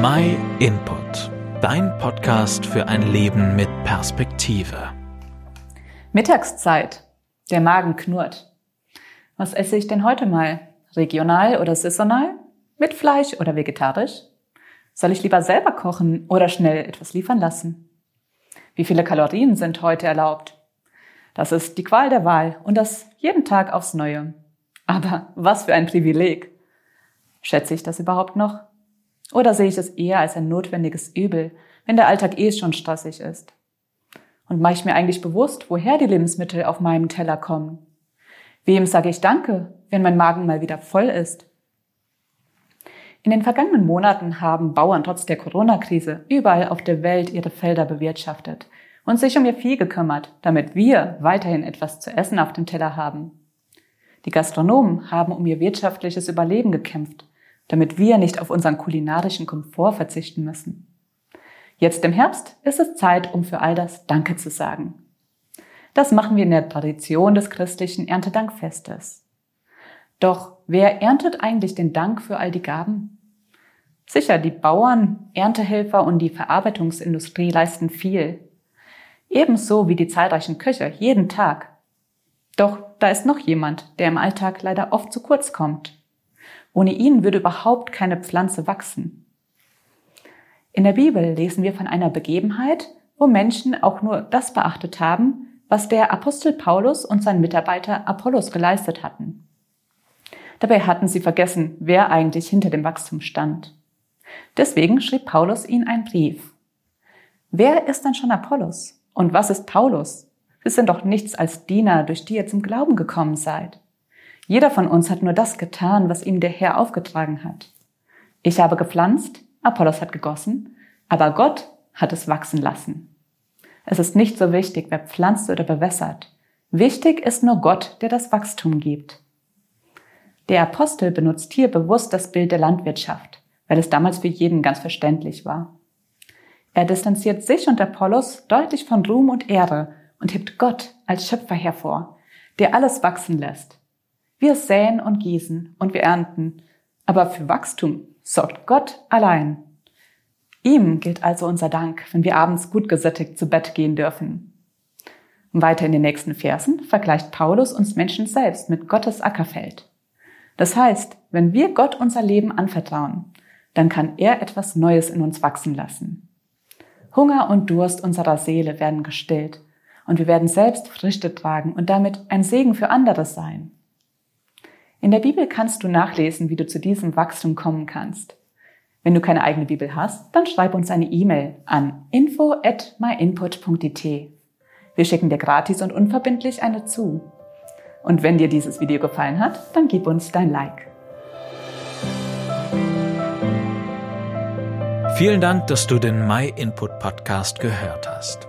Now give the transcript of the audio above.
My Input, dein Podcast für ein Leben mit Perspektive. Mittagszeit. Der Magen knurrt. Was esse ich denn heute mal? Regional oder saisonal? Mit Fleisch oder vegetarisch? Soll ich lieber selber kochen oder schnell etwas liefern lassen? Wie viele Kalorien sind heute erlaubt? Das ist die Qual der Wahl und das jeden Tag aufs Neue. Aber was für ein Privileg. Schätze ich das überhaupt noch? Oder sehe ich es eher als ein notwendiges Übel, wenn der Alltag eh schon stressig ist? Und mache ich mir eigentlich bewusst, woher die Lebensmittel auf meinem Teller kommen? Wem sage ich Danke, wenn mein Magen mal wieder voll ist? In den vergangenen Monaten haben Bauern trotz der Corona-Krise überall auf der Welt ihre Felder bewirtschaftet und sich um ihr Vieh gekümmert, damit wir weiterhin etwas zu essen auf dem Teller haben. Die Gastronomen haben um ihr wirtschaftliches Überleben gekämpft damit wir nicht auf unseren kulinarischen Komfort verzichten müssen. Jetzt im Herbst ist es Zeit, um für all das Danke zu sagen. Das machen wir in der Tradition des christlichen Erntedankfestes. Doch wer erntet eigentlich den Dank für all die Gaben? Sicher, die Bauern, Erntehelfer und die Verarbeitungsindustrie leisten viel. Ebenso wie die zahlreichen Köche jeden Tag. Doch da ist noch jemand, der im Alltag leider oft zu kurz kommt. Ohne ihn würde überhaupt keine Pflanze wachsen. In der Bibel lesen wir von einer Begebenheit, wo Menschen auch nur das beachtet haben, was der Apostel Paulus und sein Mitarbeiter Apollos geleistet hatten. Dabei hatten sie vergessen, wer eigentlich hinter dem Wachstum stand. Deswegen schrieb Paulus ihnen einen Brief. Wer ist dann schon Apollos? Und was ist Paulus? Sie sind doch nichts als Diener, durch die ihr zum Glauben gekommen seid. Jeder von uns hat nur das getan, was ihm der Herr aufgetragen hat. Ich habe gepflanzt, Apollos hat gegossen, aber Gott hat es wachsen lassen. Es ist nicht so wichtig, wer pflanzt oder bewässert. Wichtig ist nur Gott, der das Wachstum gibt. Der Apostel benutzt hier bewusst das Bild der Landwirtschaft, weil es damals für jeden ganz verständlich war. Er distanziert sich und Apollos deutlich von Ruhm und Ehre und hebt Gott als Schöpfer hervor, der alles wachsen lässt, wir säen und gießen und wir ernten, aber für Wachstum sorgt Gott allein. Ihm gilt also unser Dank, wenn wir abends gut gesättigt zu Bett gehen dürfen. weiter in den nächsten Versen vergleicht Paulus uns Menschen selbst mit Gottes Ackerfeld. Das heißt, wenn wir Gott unser Leben anvertrauen, dann kann er etwas Neues in uns wachsen lassen. Hunger und Durst unserer Seele werden gestillt und wir werden selbst Früchte tragen und damit ein Segen für andere sein. In der Bibel kannst du nachlesen, wie du zu diesem Wachstum kommen kannst. Wenn du keine eigene Bibel hast, dann schreib uns eine E-Mail an info at myinput.it. Wir schicken dir gratis und unverbindlich eine zu. Und wenn dir dieses Video gefallen hat, dann gib uns dein Like. Vielen Dank, dass du den My Input Podcast gehört hast.